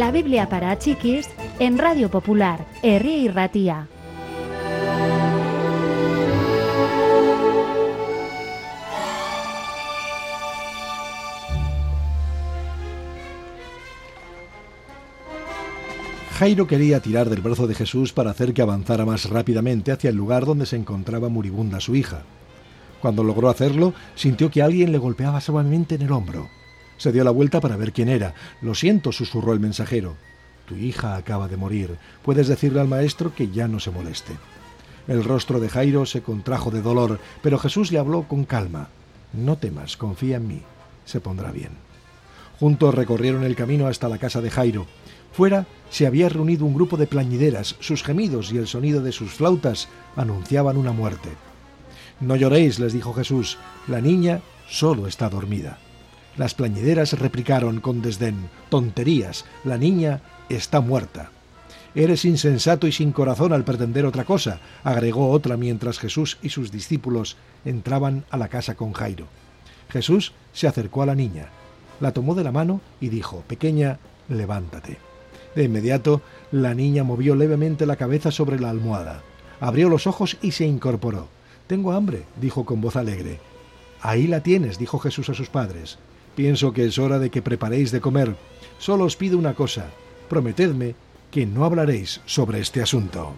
La Biblia para chiquis en Radio Popular, Herri y Ratía. Jairo quería tirar del brazo de Jesús para hacer que avanzara más rápidamente hacia el lugar donde se encontraba moribunda su hija. Cuando logró hacerlo, sintió que alguien le golpeaba suavemente en el hombro. Se dio la vuelta para ver quién era. Lo siento, susurró el mensajero. Tu hija acaba de morir. Puedes decirle al maestro que ya no se moleste. El rostro de Jairo se contrajo de dolor, pero Jesús le habló con calma. No temas, confía en mí. Se pondrá bien. Juntos recorrieron el camino hasta la casa de Jairo. Fuera se había reunido un grupo de plañideras, sus gemidos y el sonido de sus flautas anunciaban una muerte. No lloréis, les dijo Jesús, la niña solo está dormida. Las plañideras replicaron con desdén, tonterías, la niña está muerta. Eres insensato y sin corazón al pretender otra cosa, agregó otra mientras Jesús y sus discípulos entraban a la casa con Jairo. Jesús se acercó a la niña, la tomó de la mano y dijo, Pequeña, levántate. De inmediato, la niña movió levemente la cabeza sobre la almohada, abrió los ojos y se incorporó. Tengo hambre, dijo con voz alegre. Ahí la tienes, dijo Jesús a sus padres. Pienso que es hora de que preparéis de comer. Solo os pido una cosa. Prometedme que no hablaréis sobre este asunto.